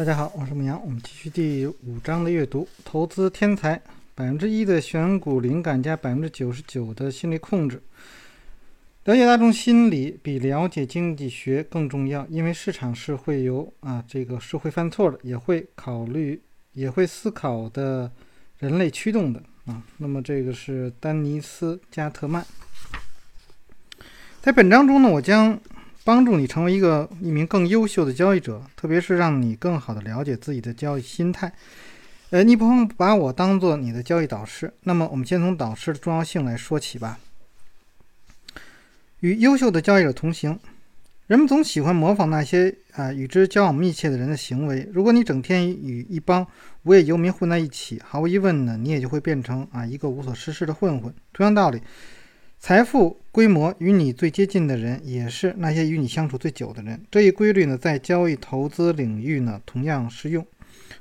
大家好，我是牧羊，我们继续第五章的阅读。投资天才，百分之一的选股灵感加百分之九十九的心理控制。了解大众心理比了解经济学更重要，因为市场是会有啊，这个是会犯错的，也会考虑，也会思考的人类驱动的啊。那么这个是丹尼斯加特曼。在本章中呢，我将。帮助你成为一个一名更优秀的交易者，特别是让你更好的了解自己的交易心态。呃，你不妨把我当做你的交易导师。那么，我们先从导师的重要性来说起吧。与优秀的交易者同行，人们总喜欢模仿那些啊与之交往密切的人的行为。如果你整天与一帮无业游民混在一起，毫无疑问呢，你也就会变成啊一个无所事事的混混。同样道理。财富规模与你最接近的人，也是那些与你相处最久的人。这一规律呢，在交易投资领域呢，同样适用。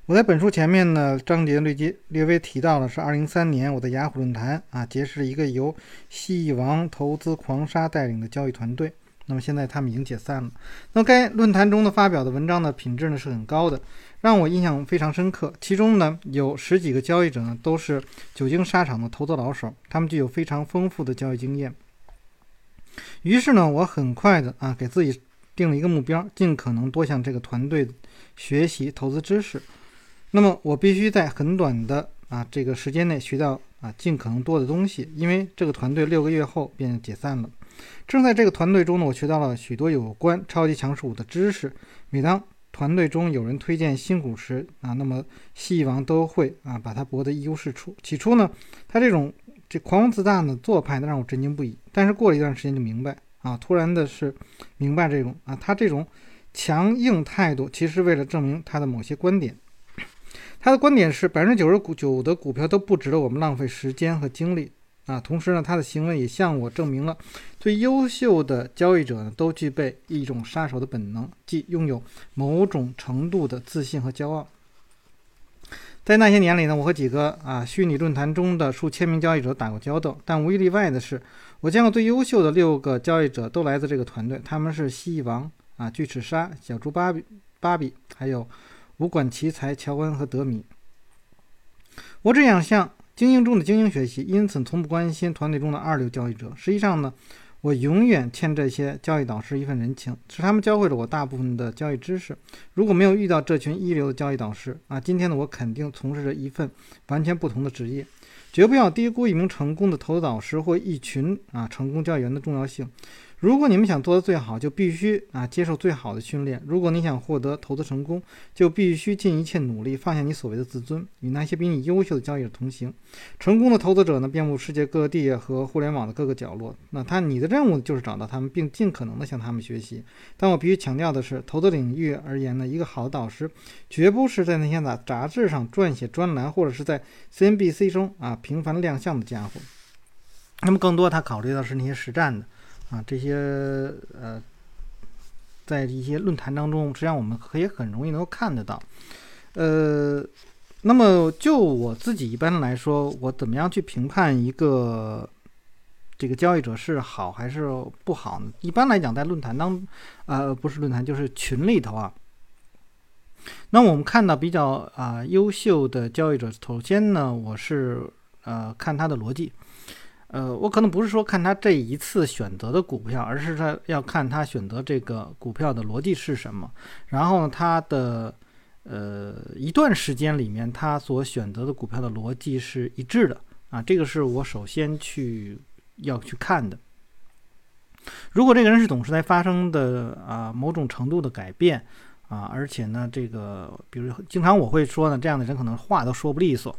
我在本书前面呢章节略接略微提到了是2003年我在雅虎论坛啊结识了一个由蜥蜴王投资狂沙带领的交易团队。那么现在他们已经解散了。那么该论坛中的发表的文章的品质呢是很高的，让我印象非常深刻。其中呢有十几个交易者呢都是久经沙场的投资老手，他们具有非常丰富的交易经验。于是呢我很快的啊给自己定了一个目标，尽可能多向这个团队学习投资知识。那么我必须在很短的啊这个时间内学到啊尽可能多的东西，因为这个团队六个月后便解散了。正在这个团队中呢，我学到了许多有关超级强势股的知识。每当团队中有人推荐新股时啊，那么蜥蜴王都会啊把它博得一无是处。起初呢，他这种这狂妄自大的做派呢让我震惊不已。但是过了一段时间就明白啊，突然的是明白这种啊他这种强硬态度，其实为了证明他的某些观点。他的观点是百分之九十九的股票都不值得我们浪费时间和精力。啊，同时呢，他的行为也向我证明了，最优秀的交易者呢，都具备一种杀手的本能，即拥有某种程度的自信和骄傲。在那些年里呢，我和几个啊虚拟论坛中的数千名交易者打过交道，但无一例外的是，我见过最优秀的六个交易者都来自这个团队，他们是蜥蜴王啊、巨齿鲨、小猪芭比、芭比，还有无管奇才乔恩和德米。我只想向。精英中的精英学习，因此从不关心团队中的二流交易者。实际上呢，我永远欠这些交易导师一份人情，是他们教会了我大部分的交易知识。如果没有遇到这群一流的交易导师啊，今天的我肯定从事着一份完全不同的职业。绝不要低估一名成功的投资导师或一群啊成功交易员的重要性。如果你们想做得最好，就必须啊接受最好的训练。如果你想获得投资成功，就必须尽一切努力放下你所谓的自尊，与那些比你优秀的交易者同行。成功的投资者呢，遍布世界各地和互联网的各个角落。那他你的任务就是找到他们，并尽可能的向他们学习。但我必须强调的是，投资领域而言呢，一个好的导师绝不是在那些杂杂志上撰写专栏，或者是在 CNBC 中啊频繁亮相的家伙。那么更多，他考虑到是那些实战的。啊，这些呃，在一些论坛当中，实际上我们可以很容易能够看得到。呃，那么就我自己一般来说，我怎么样去评判一个这个交易者是好还是不好呢？一般来讲，在论坛当，呃，不是论坛，就是群里头啊。那我们看到比较啊优秀的交易者，首先呢，我是呃看他的逻辑。呃，我可能不是说看他这一次选择的股票，而是他要看他选择这个股票的逻辑是什么。然后，他的呃一段时间里面，他所选择的股票的逻辑是一致的啊，这个是我首先去要去看的。如果这个人是总是在发生的啊某种程度的改变啊，而且呢，这个比如经常我会说呢，这样的人可能话都说不利索。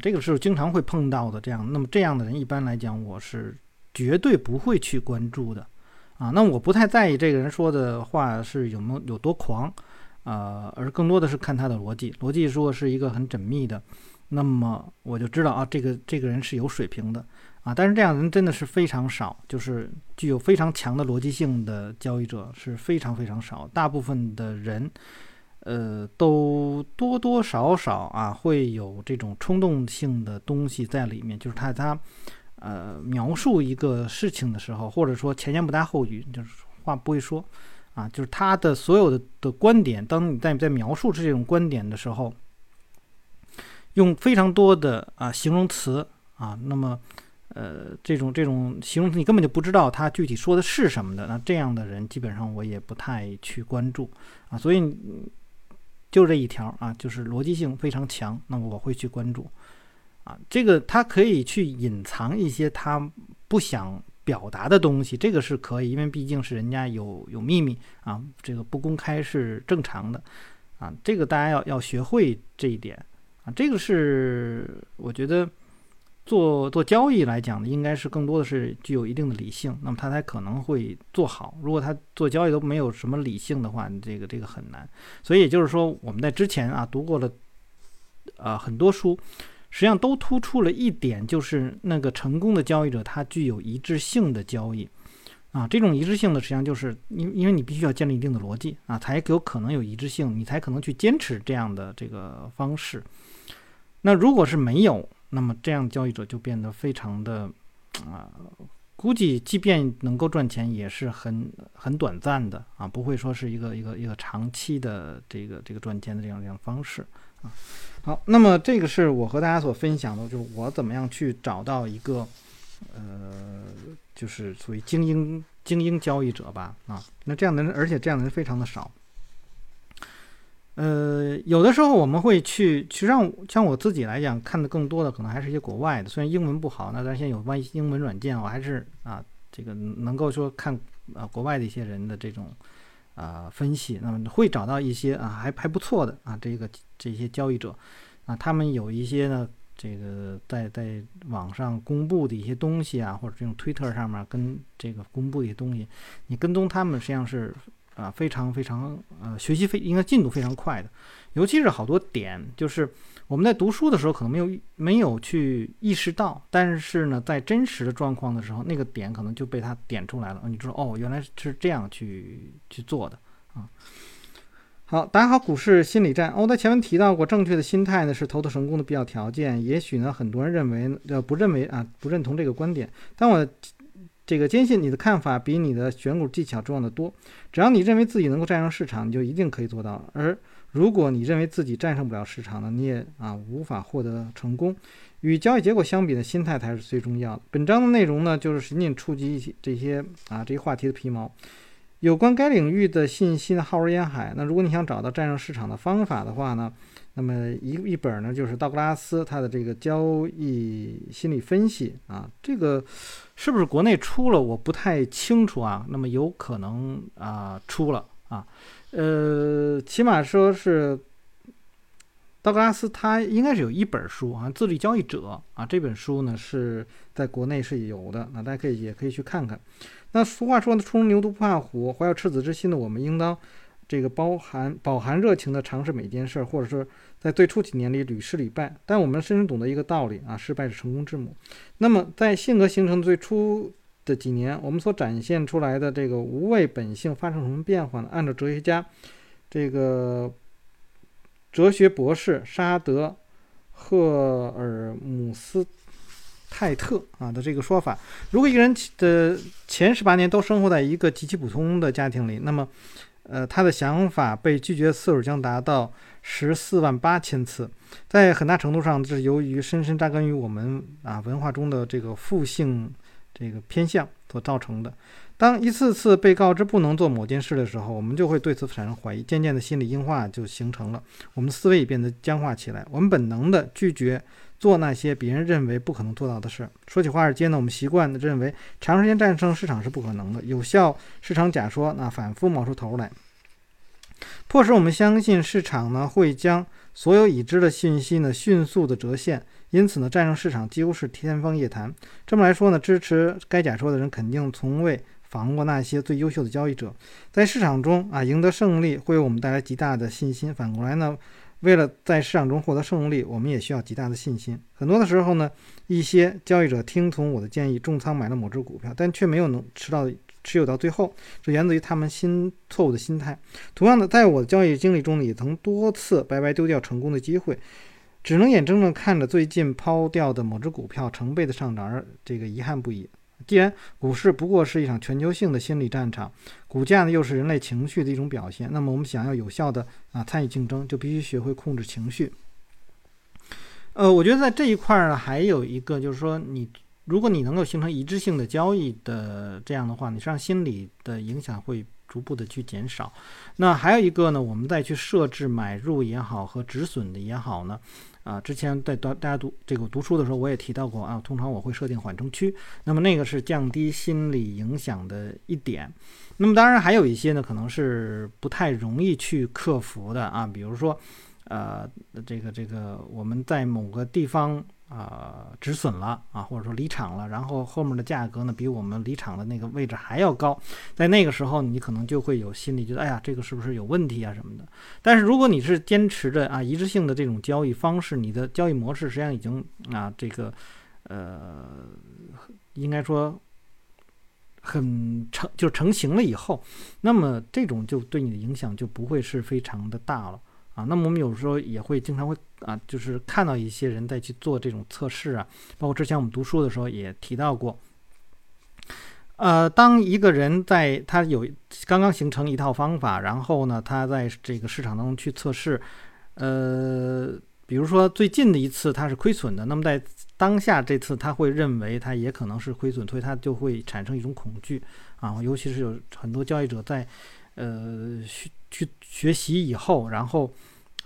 这个是经常会碰到的，这样，那么这样的人一般来讲，我是绝对不会去关注的，啊，那我不太在意这个人说的话是有没有有多狂，啊，而更多的是看他的逻辑，逻辑如果是一个很缜密的，那么我就知道啊，这个这个人是有水平的，啊，但是这样人真的是非常少，就是具有非常强的逻辑性的交易者是非常非常少，大部分的人。呃，都多多少少啊，会有这种冲动性的东西在里面。就是他他，呃，描述一个事情的时候，或者说前言不搭后语，就是话不会说啊，就是他的所有的的观点，当你在在描述这种观点的时候，用非常多的啊形容词啊，那么呃这种这种形容词你根本就不知道他具体说的是什么的，那这样的人基本上我也不太去关注啊，所以就这一条啊，就是逻辑性非常强，那么我会去关注啊，这个他可以去隐藏一些他不想。表达的东西，这个是可以，因为毕竟是人家有有秘密啊，这个不公开是正常的啊，这个大家要要学会这一点啊，这个是我觉得做做交易来讲呢，应该是更多的是具有一定的理性，那么他才可能会做好。如果他做交易都没有什么理性的话，你这个这个很难。所以也就是说，我们在之前啊读过了啊很多书。实际上都突出了一点，就是那个成功的交易者，他具有一致性的交易，啊，这种一致性的实际上就是因因为你必须要建立一定的逻辑啊，才有可能有一致性，你才可能去坚持这样的这个方式。那如果是没有，那么这样交易者就变得非常的啊，估计即便能够赚钱，也是很很短暂的啊，不会说是一个一个一个长期的这个这个赚钱的这样这样方式啊。好，那么这个是我和大家所分享的，就是我怎么样去找到一个，呃，就是属于精英精英交易者吧，啊，那这样的人，而且这样的人非常的少。呃，有的时候我们会去，其实让像我自己来讲，看的更多的可能还是一些国外的，虽然英文不好，那咱现在有关英文软件，我还是啊，这个能够说看啊国外的一些人的这种。啊，分析，那么会找到一些啊，还还不错的啊，这个这些交易者，啊，他们有一些呢，这个在在网上公布的一些东西啊，或者这种推特上面跟这个公布一些东西，你跟踪他们实际上是啊，非常非常呃，学习非应该进度非常快的，尤其是好多点就是。我们在读书的时候可能没有没有去意识到，但是呢，在真实的状况的时候，那个点可能就被他点出来了。你知道哦，原来是这样去去做的啊。好，打好股市心理战。我在前面提到过，正确的心态呢是投资成功的必要条件。也许呢，很多人认为呃不认为啊不认同这个观点，但我这个坚信你的看法比你的选股技巧重要的多。只要你认为自己能够战胜市场，你就一定可以做到。而如果你认为自己战胜不了市场呢，你也啊无法获得成功。与交易结果相比呢，心态才是最重要的。本章的内容呢，就是仅仅触及一些这些啊这些话题的皮毛。有关该领域的信息呢，浩如烟海。那如果你想找到战胜市场的方法的话呢，那么一一本呢就是道格拉斯他的这个交易心理分析啊，这个是不是国内出了？我不太清楚啊。那么有可能啊出了啊。呃，起码说是道格拉斯，他应该是有一本书啊，《自律交易者》啊，这本书呢是在国内是有的，那大家可以也可以去看看。那俗话说呢，初生牛犊不怕虎，怀有赤子之心的我们，应当这个包含饱含热情的尝试每件事儿，或者说在最初几年里屡试屡败。但我们深深懂得一个道理啊，失败是成功之母。那么在性格形成最初。的几年，我们所展现出来的这个无畏本性发生什么变化呢？按照哲学家这个哲学博士沙德赫尔姆斯泰特啊的这个说法，如果一个人的前十八年都生活在一个极其普通的家庭里，那么，呃，他的想法被拒绝次数将达到十四万八千次，在很大程度上，是由于深深扎根于我们啊文化中的这个负性。这个偏向所造成的。当一次次被告知不能做某件事的时候，我们就会对此产生怀疑，渐渐的心理硬化就形成了，我们思维也变得僵化起来。我们本能的拒绝做那些别人认为不可能做到的事。说起华尔街呢，我们习惯的认为长时间战胜市场是不可能的，有效市场假说那反复冒出头来，迫使我们相信市场呢会将所有已知的信息呢迅速的折现。因此呢，战胜市场几乎是天方夜谭。这么来说呢，支持该假说的人肯定从未防过那些最优秀的交易者。在市场中啊，赢得胜利会为我们带来极大的信心。反过来呢，为了在市场中获得胜利，我们也需要极大的信心。很多的时候呢，一些交易者听从我的建议重仓买了某只股票，但却没有能持到持有到最后，这源自于他们心错误的心态。同样的，在我的交易经历中，也曾多次白白丢掉成功的机会。只能眼睁睁看着最近抛掉的某只股票成倍的上涨，而这个遗憾不已。既然股市不过是一场全球性的心理战场，股价呢又是人类情绪的一种表现，那么我们想要有效的啊参与竞争，就必须学会控制情绪。呃，我觉得在这一块儿呢，还有一个就是说，你如果你能够形成一致性的交易的这样的话，你实际上心理的影响会逐步的去减少。那还有一个呢，我们再去设置买入也好和止损的也好呢。啊，之前在读大家读这个读书的时候，我也提到过啊。通常我会设定缓冲区，那么那个是降低心理影响的一点。那么当然还有一些呢，可能是不太容易去克服的啊，比如说，呃，这个这个我们在某个地方。啊，止损了啊，或者说离场了，然后后面的价格呢，比我们离场的那个位置还要高，在那个时候，你可能就会有心理觉得，哎呀，这个是不是有问题啊什么的？但是如果你是坚持着啊一致性的这种交易方式，你的交易模式实际上已经啊这个呃，应该说很成就成型了以后，那么这种就对你的影响就不会是非常的大了。啊，那么我们有时候也会经常会啊，就是看到一些人在去做这种测试啊，包括之前我们读书的时候也提到过。呃，当一个人在他有刚刚形成一套方法，然后呢，他在这个市场当中去测试，呃，比如说最近的一次他是亏损的，那么在当下这次他会认为他也可能是亏损，所以他就会产生一种恐惧啊，尤其是有很多交易者在呃去。学习以后，然后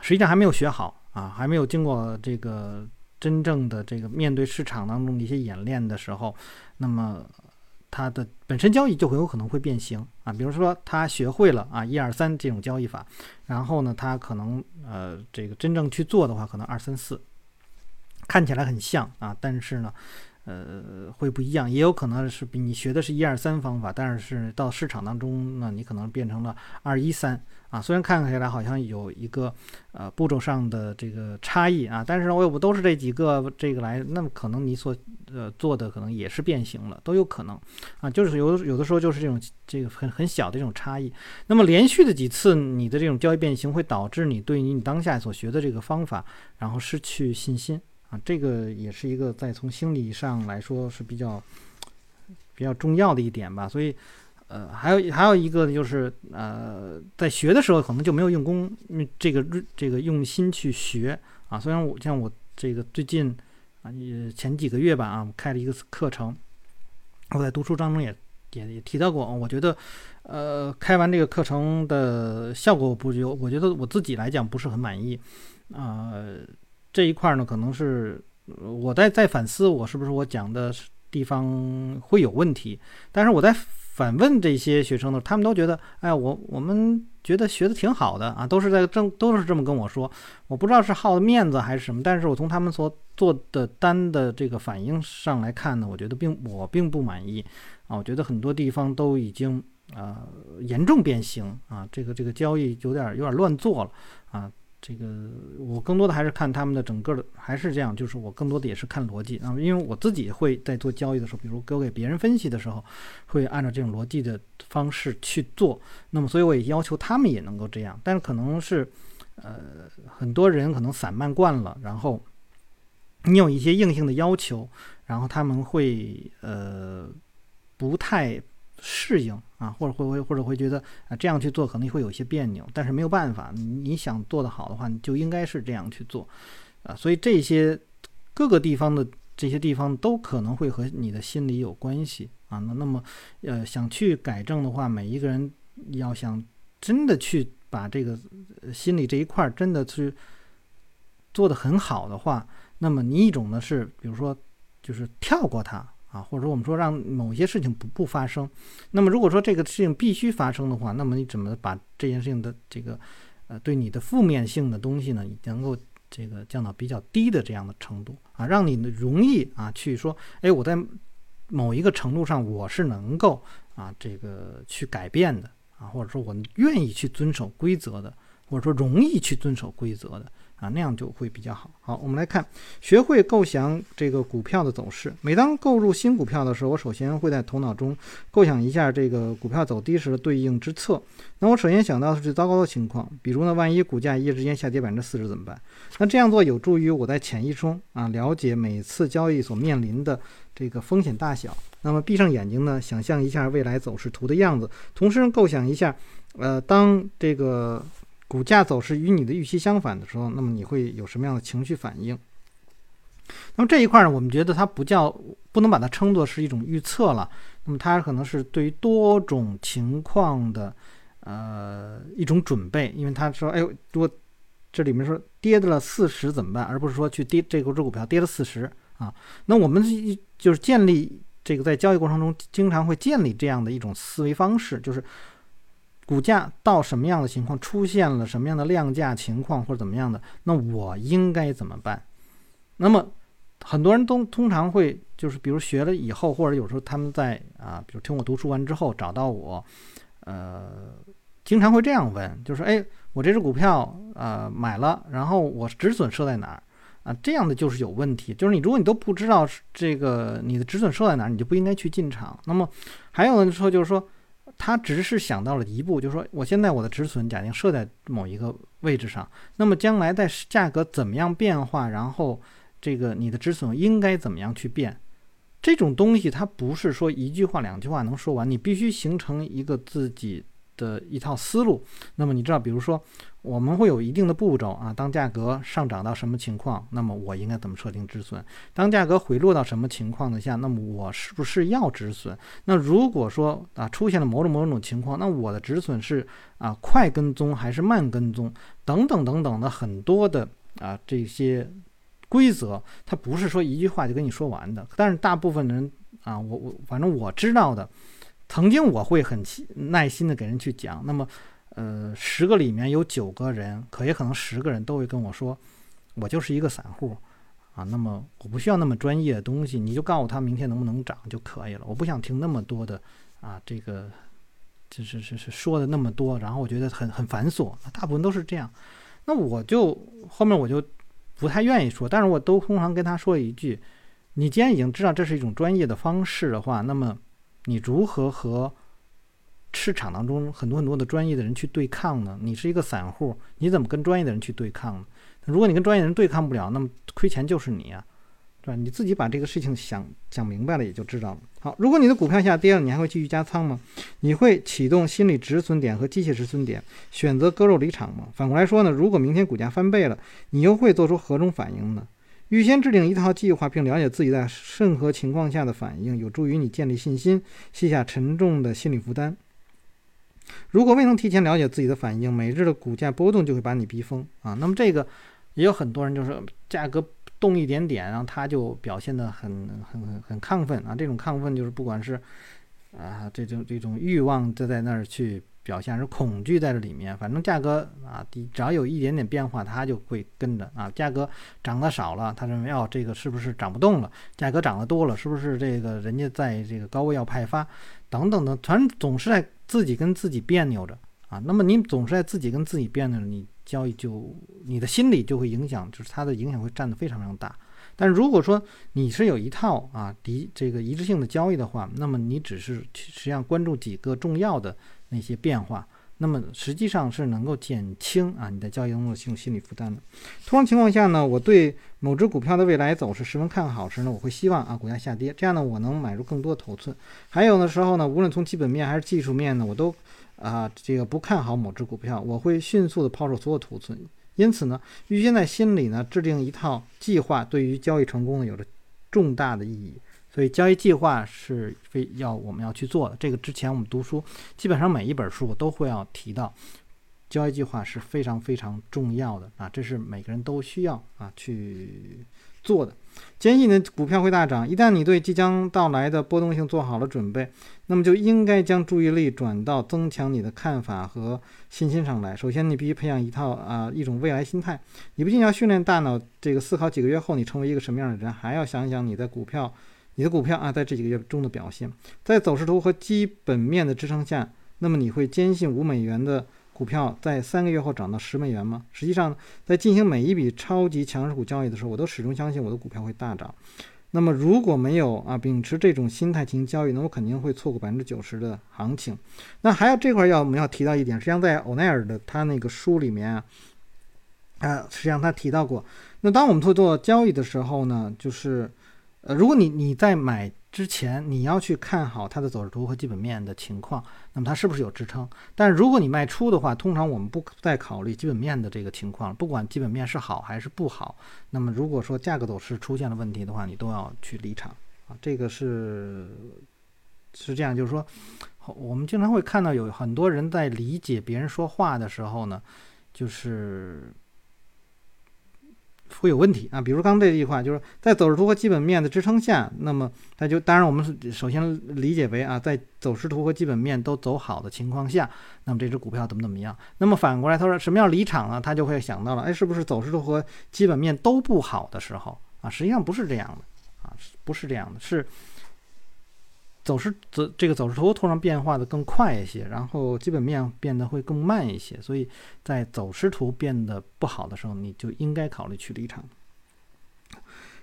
实际上还没有学好啊，还没有经过这个真正的这个面对市场当中的一些演练的时候，那么他的本身交易就很有可能会变形啊。比如说他学会了啊一二三这种交易法，然后呢他可能呃这个真正去做的话，可能二三四看起来很像啊，但是呢。呃，会不一样，也有可能是比你学的是一二三方法，但是到市场当中呢，你可能变成了二一三啊。虽然看起来好像有一个呃步骤上的这个差异啊，但是我也不都是这几个这个来，那么可能你所呃做的可能也是变形了，都有可能啊。就是有有的时候就是这种这个很很小的这种差异。那么连续的几次你的这种交易变形，会导致你对于你当下所学的这个方法，然后失去信心。啊，这个也是一个在从心理上来说是比较比较重要的一点吧。所以，呃，还有还有一个就是，呃，在学的时候可能就没有用功，这个这个用心去学啊。虽然我像我这个最近啊，也前几个月吧啊，开了一个课程，我在读书当中也也也提到过，我觉得，呃，开完这个课程的效果不就我觉得我自己来讲不是很满意啊。这一块呢，可能是我在在反思，我是不是我讲的地方会有问题？但是我在反问这些学生呢，他们都觉得，哎，我我们觉得学的挺好的啊，都是在正都是这么跟我说。我不知道是好的面子还是什么，但是我从他们所做的单的这个反应上来看呢，我觉得并我并不满意啊，我觉得很多地方都已经啊严重变形啊，这个这个交易有点有点乱做了啊。这个我更多的还是看他们的整个的，还是这样，就是我更多的也是看逻辑啊，因为我自己会在做交易的时候，比如给我给别人分析的时候，会按照这种逻辑的方式去做。那么，所以我也要求他们也能够这样。但是可能是，呃，很多人可能散漫惯了，然后你有一些硬性的要求，然后他们会呃不太。适应啊，或者会会或者会觉得啊这样去做可能会有些别扭，但是没有办法，你想做得好的话，你就应该是这样去做，啊，所以这些各个地方的这些地方都可能会和你的心理有关系啊。那那么呃想去改正的话，每一个人要想真的去把这个心理这一块真的去做得很好的话，那么你一种呢是比如说就是跳过它。啊，或者说我们说让某些事情不不发生，那么如果说这个事情必须发生的话，那么你怎么把这件事情的这个呃对你的负面性的东西呢，能够这个降到比较低的这样的程度啊，让你的容易啊去说，哎，我在某一个程度上我是能够啊这个去改变的啊，或者说我愿意去遵守规则的，或者说容易去遵守规则的啊，那样就会比较好。好，我们来看，学会构想这个股票的走势。每当购入新股票的时候，我首先会在头脑中构想一下这个股票走低时的对应之策。那我首先想到的是最糟糕的情况，比如呢，万一股价一夜之间下跌百分之四十怎么办？那这样做有助于我在潜意识中啊了解每次交易所面临的这个风险大小。那么闭上眼睛呢，想象一下未来走势图的样子，同时构想一下，呃，当这个。股价走势与你的预期相反的时候，那么你会有什么样的情绪反应？那么这一块呢，我们觉得它不叫，不能把它称作是一种预测了。那么它可能是对于多种情况的，呃，一种准备。因为他说，哎，如果这里面说跌到了四十怎么办？而不是说去跌这股只股票跌了四十啊。那我们就是建立这个在交易过程中经常会建立这样的一种思维方式，就是。股价到什么样的情况，出现了什么样的量价情况或者怎么样的，那我应该怎么办？那么很多人都通常会就是比如学了以后，或者有时候他们在啊，比如听我读书完之后找到我，呃，经常会这样问，就是哎，我这只股票呃买了，然后我止损设在哪儿啊？这样的就是有问题，就是你如果你都不知道这个你的止损设在哪儿，你就不应该去进场。那么还有的说就是说。他只是想到了一步，就是说，我现在我的止损假定设在某一个位置上，那么将来在价格怎么样变化，然后这个你的止损应该怎么样去变，这种东西它不是说一句话两句话能说完，你必须形成一个自己。的一套思路，那么你知道，比如说我们会有一定的步骤啊。当价格上涨到什么情况，那么我应该怎么设定止损？当价格回落到什么情况的下，那么我是不是要止损？那如果说啊出现了某种某种情况，那我的止损是啊快跟踪还是慢跟踪？等等等等的很多的啊这些规则，它不是说一句话就跟你说完的。但是大部分人啊，我我反正我知道的。曾经我会很耐心的给人去讲，那么，呃，十个里面有九个人，可也可能十个人都会跟我说，我就是一个散户，啊，那么我不需要那么专业的东西，你就告诉他明天能不能涨就可以了，我不想听那么多的，啊，这个，就是是是说的那么多，然后我觉得很很繁琐，大部分都是这样，那我就后面我就不太愿意说，但是我都通常跟他说一句，你既然已经知道这是一种专业的方式的话，那么。你如何和市场当中很多很多的专业的人去对抗呢？你是一个散户，你怎么跟专业的人去对抗呢？如果你跟专业人对抗不了，那么亏钱就是你啊，对吧？你自己把这个事情想想明白了，也就知道了。好，如果你的股票下跌了，你还会继续加仓吗？你会启动心理止损点和机械止损点，选择割肉离场吗？反过来说呢？如果明天股价翻倍了，你又会做出何种反应呢？预先制定一套计划，并了解自己在任何情况下的反应，有助于你建立信心，卸下沉重的心理负担。如果未能提前了解自己的反应，每日的股价波动就会把你逼疯啊！那么这个也有很多人就是价格动一点点，然后他就表现得很很很很亢奋啊！这种亢奋就是不管是啊这种这种欲望就在那儿去。表现是恐惧在这里面，反正价格啊低，只要有一点点变化，它就会跟着啊。价格涨得少了，他认为哦，这个是不是涨不动了？价格涨得多了，是不是这个人家在这个高位要派发？等等的，反正总是在自己跟自己别扭着啊。那么你总是在自己跟自己别扭着，你交易就你的心理就会影响，就是它的影响会占得非常非常大。但如果说你是有一套啊一这个一致性的交易的话，那么你只是实际上关注几个重要的。那些变化，那么实际上是能够减轻啊你在交易中的心心理负担的。通常情况下呢，我对某只股票的未来走势十分看好时呢，我会希望啊股价下跌，这样呢我能买入更多的头寸。还有的时候呢，无论从基本面还是技术面呢，我都啊这个不看好某只股票，我会迅速的抛售所有头寸。因此呢，预先在心里呢制定一套计划，对于交易成功呢有着重大的意义。所以交易计划是非要我们要去做的。这个之前我们读书，基本上每一本书我都会要提到，交易计划是非常非常重要的啊，这是每个人都需要啊去做的。坚信的股票会大涨，一旦你对即将到来的波动性做好了准备，那么就应该将注意力转到增强你的看法和信心上来。首先，你必须培养一套啊一种未来心态。你不仅要训练大脑这个思考几个月后你成为一个什么样的人，还要想想你在股票。你的股票啊，在这几个月中的表现，在走势图和基本面的支撑下，那么你会坚信五美元的股票在三个月后涨到十美元吗？实际上，在进行每一笔超级强势股交易的时候，我都始终相信我的股票会大涨。那么如果没有啊，秉持这种心态进行交易，那我肯定会错过百分之九十的行情。那还有这块要我们要提到一点，实际上在欧奈尔的他那个书里面啊，啊，实际上他提到过。那当我们做做交易的时候呢，就是呃，如果你你在买。之前你要去看好它的走势图和基本面的情况，那么它是不是有支撑？但如果你卖出的话，通常我们不再考虑基本面的这个情况，不管基本面是好还是不好。那么如果说价格走势出现了问题的话，你都要去离场啊。这个是是这样，就是说，我们经常会看到有很多人在理解别人说话的时候呢，就是。会有问题啊，比如刚这句话，就是在走势图和基本面的支撑下，那么它就当然我们首先理解为啊，在走势图和基本面都走好的情况下，那么这只股票怎么怎么样？那么反过来他说什么要离场呢？他就会想到了，哎，是不是走势图和基本面都不好的时候啊？实际上不是这样的啊，不是这样的，是。走势走这个走势图突然变化的更快一些，然后基本面变得会更慢一些，所以在走势图变得不好的时候，你就应该考虑去离场。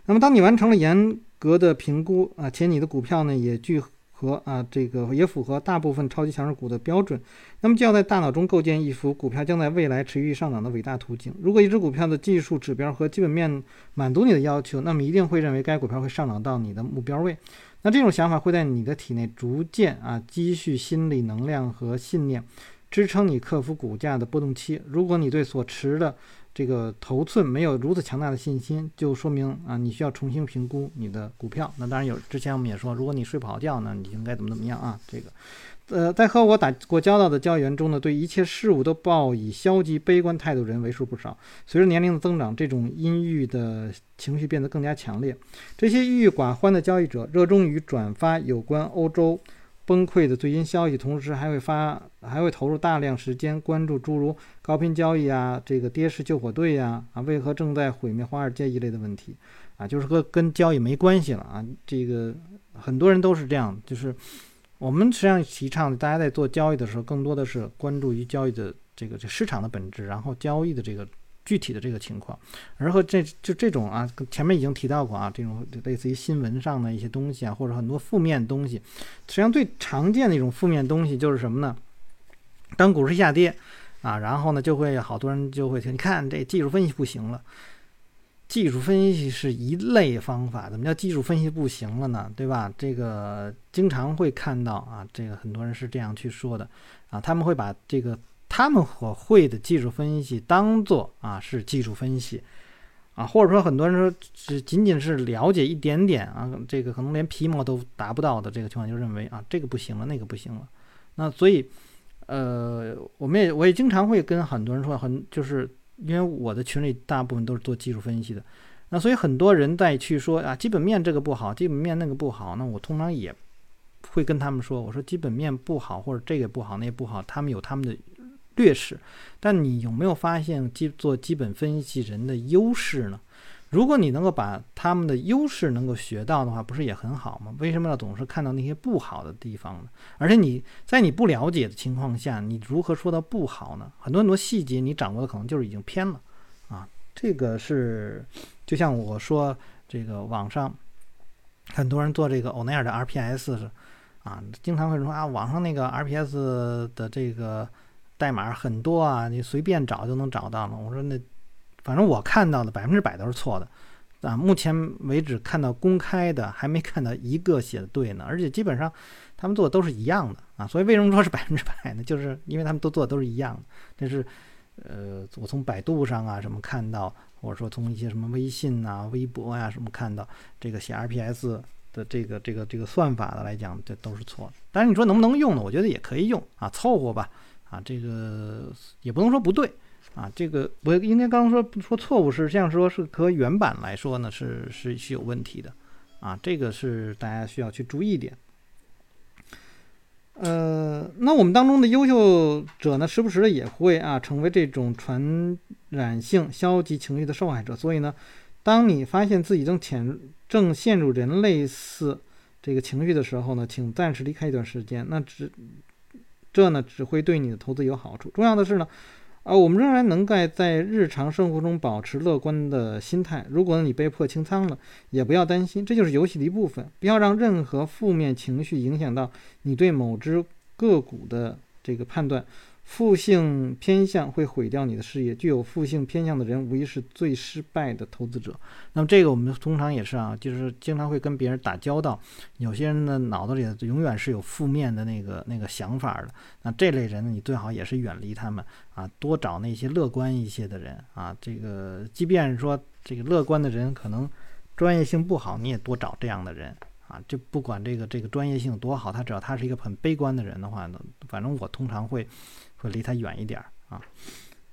那么，当你完成了严格的评估啊，且你的股票呢也具合啊这个也符合大部分超级强势股的标准，那么就要在大脑中构建一幅股票将在未来持续上涨的伟大图景。如果一只股票的技术指标和基本面满足你的要求，那么一定会认为该股票会上涨到你的目标位。那这种想法会在你的体内逐渐啊积蓄心理能量和信念，支撑你克服股价的波动期。如果你对所持的这个头寸没有如此强大的信心，就说明啊你需要重新评估你的股票。那当然有，之前我们也说，如果你睡不好觉呢，你应该怎么怎么样啊？这个。呃，在和我打过交道的交易员中呢，对一切事物都抱以消极悲观态度人为数不少。随着年龄的增长，这种阴郁的情绪变得更加强烈。这些郁郁寡欢的交易者热衷于转发有关欧洲崩溃的最新消息，同时还会发，还会投入大量时间关注诸如高频交易啊、这个跌势救火队呀、啊为何正在毁灭华尔街一类的问题啊，就是和跟交易没关系了啊。这个很多人都是这样，就是。我们实际上提倡，大家在做交易的时候，更多的是关注于交易的这个这市场的本质，然后交易的这个具体的这个情况。而和这就这种啊，前面已经提到过啊，这种类似于新闻上的一些东西啊，或者很多负面东西，实际上最常见的一种负面东西就是什么呢？当股市下跌啊，然后呢，就会好多人就会听，你看这技术分析不行了。技术分析是一类方法，怎么叫技术分析不行了呢？对吧？这个经常会看到啊，这个很多人是这样去说的啊，他们会把这个他们所会的技术分析当做啊是技术分析啊，或者说很多人说只仅仅是了解一点点啊，这个可能连皮毛都达不到的这个情况，就认为啊这个不行了，那个不行了。那所以呃，我们也我也经常会跟很多人说，很就是。因为我的群里大部分都是做技术分析的，那所以很多人在去说啊，基本面这个不好，基本面那个不好，那我通常也会跟他们说，我说基本面不好或者这个不好那不好，他们有他们的劣势，但你有没有发现基做基本分析人的优势呢？如果你能够把他们的优势能够学到的话，不是也很好吗？为什么要总是看到那些不好的地方呢？而且你在你不了解的情况下，你如何说到不好呢？很多很多细节你掌握的可能就是已经偏了啊！这个是就像我说这个网上很多人做这个欧奈尔的 RPS 是啊，经常会说啊，网上那个 RPS 的这个代码很多啊，你随便找就能找到了。我说那。反正我看到的百分之百都是错的，啊，目前为止看到公开的还没看到一个写的对呢，而且基本上他们做的都是一样的啊，所以为什么说是百分之百呢？就是因为他们都做的都是一样的。这是呃，我从百度上啊什么看到，或者说从一些什么微信啊、微博呀什么看到这个写 RPS 的这个这个这个算法的来讲，这都是错的。但是你说能不能用呢？我觉得也可以用啊，凑合吧，啊，这个也不能说不对。啊，这个我应该刚刚说说错误是这样说，是和原版来说呢，是是是有问题的，啊，这个是大家需要去注意一点。呃，那我们当中的优秀者呢，时不时的也会啊，成为这种传染性消极情绪的受害者。所以呢，当你发现自己正潜正陷入人类似这个情绪的时候呢，请暂时离开一段时间。那只这呢只会对你的投资有好处。重要的是呢，啊，我们仍然能够在日常生活中保持乐观的心态。如果你被迫清仓了，也不要担心，这就是游戏的一部分。不要让任何负面情绪影响到你对某只个股的这个判断。负性偏向会毁掉你的事业。具有负性偏向的人，无疑是最失败的投资者。那么，这个我们通常也是啊，就是经常会跟别人打交道。有些人的脑子里永远是有负面的那个那个想法的。那这类人呢，你最好也是远离他们啊，多找那些乐观一些的人啊。这个，即便说这个乐观的人可能专业性不好，你也多找这样的人。啊，就不管这个这个专业性多好，他只要他是一个很悲观的人的话呢，反正我通常会会离他远一点啊。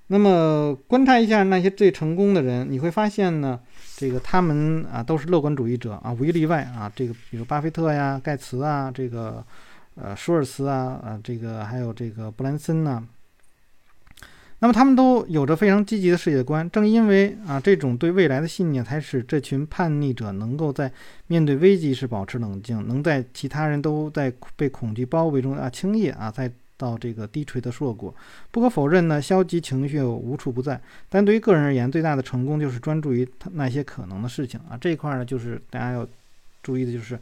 那么观察一下那些最成功的人，你会发现呢，这个他们啊都是乐观主义者啊，无一例外啊。这个比如巴菲特呀、盖茨啊，这个呃舒尔茨啊，啊这个还有这个布兰森呐。那么他们都有着非常积极的世界观，正因为啊这种对未来的信念，才使这群叛逆者能够在面对危机时保持冷静，能在其他人都在被恐惧包围中啊轻易啊在到这个低垂的硕果。不可否认呢，消极情绪无处不在，但对于个人而言，最大的成功就是专注于那些可能的事情啊。这一块呢，就是大家要注意的就是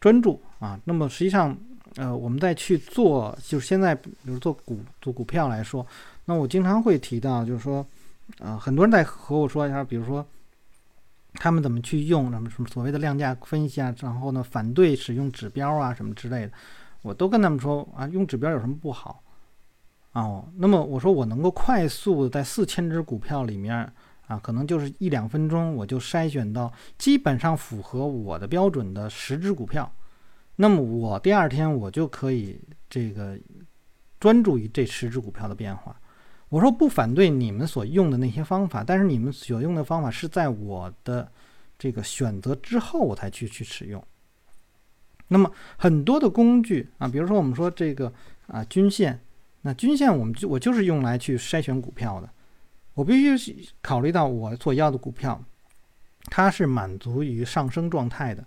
专注啊。那么实际上，呃，我们再去做，就是现在比如做股做股票来说。那我经常会提到，就是说，呃，很多人在和我说一下，比如说，他们怎么去用什么什么所谓的量价分析啊，然后呢，反对使用指标啊什么之类的，我都跟他们说啊，用指标有什么不好？哦，那么我说我能够快速的在四千只股票里面啊，可能就是一两分钟我就筛选到基本上符合我的标准的十只股票，那么我第二天我就可以这个专注于这十只股票的变化。我说不反对你们所用的那些方法，但是你们所用的方法是在我的这个选择之后我才去去使用。那么很多的工具啊，比如说我们说这个啊均线，那均线我们就我就是用来去筛选股票的。我必须考虑到我所要的股票，它是满足于上升状态的，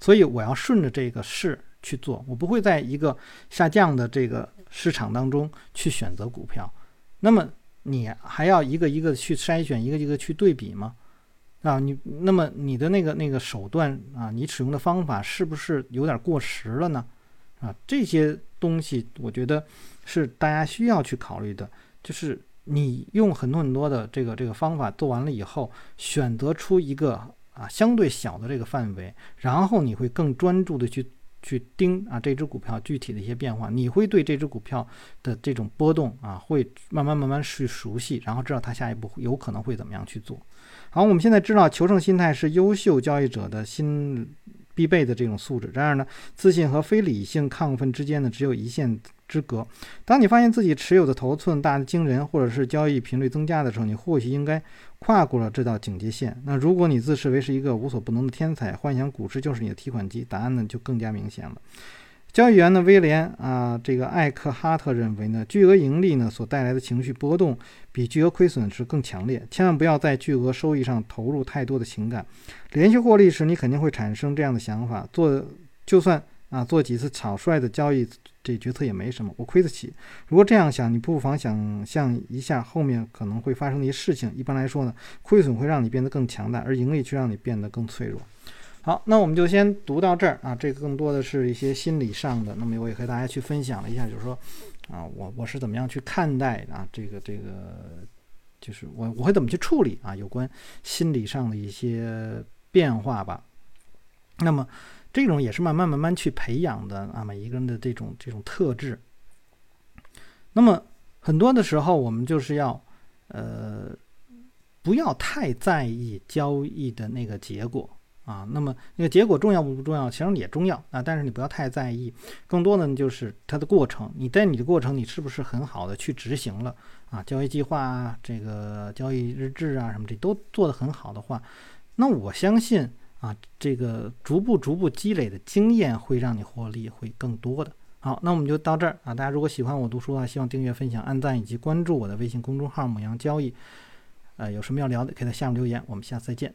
所以我要顺着这个势去做，我不会在一个下降的这个市场当中去选择股票。那么你还要一个一个去筛选，一个一个去对比吗？啊，你那么你的那个那个手段啊，你使用的方法是不是有点过时了呢？啊，这些东西我觉得是大家需要去考虑的。就是你用很多很多的这个这个方法做完了以后，选择出一个啊相对小的这个范围，然后你会更专注的去。去盯啊这只股票具体的一些变化，你会对这只股票的这种波动啊，会慢慢慢慢去熟悉，然后知道它下一步有可能会怎么样去做。好，我们现在知道求胜心态是优秀交易者的心必备的这种素质。然而呢，自信和非理性亢奋之间呢，只有一线。之隔。当你发现自己持有的头寸大的惊人，或者是交易频率增加的时候，你或许应该跨过了这道警戒线。那如果你自视为是一个无所不能的天才，幻想股市就是你的提款机，答案呢就更加明显了。交易员呢，威廉啊，这个艾克哈特认为呢，巨额盈利呢所带来的情绪波动比巨额亏损是更强烈。千万不要在巨额收益上投入太多的情感。连续获利时，你肯定会产生这样的想法：做就算啊，做几次草率的交易。这决策也没什么，我亏得起。如果这样想，你不妨想象一下后面可能会发生的一些事情。一般来说呢，亏损会让你变得更强大，而盈利却让你变得更脆弱。好，那我们就先读到这儿啊。这个更多的是一些心理上的。那么我也和大家去分享了一下，就是说啊，我我是怎么样去看待啊这个这个，就是我我会怎么去处理啊有关心理上的一些变化吧。那么。这种也是慢慢慢慢去培养的啊，每一个人的这种这种特质。那么很多的时候，我们就是要呃不要太在意交易的那个结果啊。那么那个结果重要不重要？其实也重要啊，但是你不要太在意。更多的，就是它的过程。你在你的过程，你是不是很好的去执行了啊？交易计划啊，这个交易日志啊，什么这都做得很好的话，那我相信。啊，这个逐步逐步积累的经验会让你获利会更多的。好，那我们就到这儿啊。大家如果喜欢我读书的话，希望订阅、分享、按赞以及关注我的微信公众号“母羊交易”。呃，有什么要聊的，可以在下面留言。我们下次再见。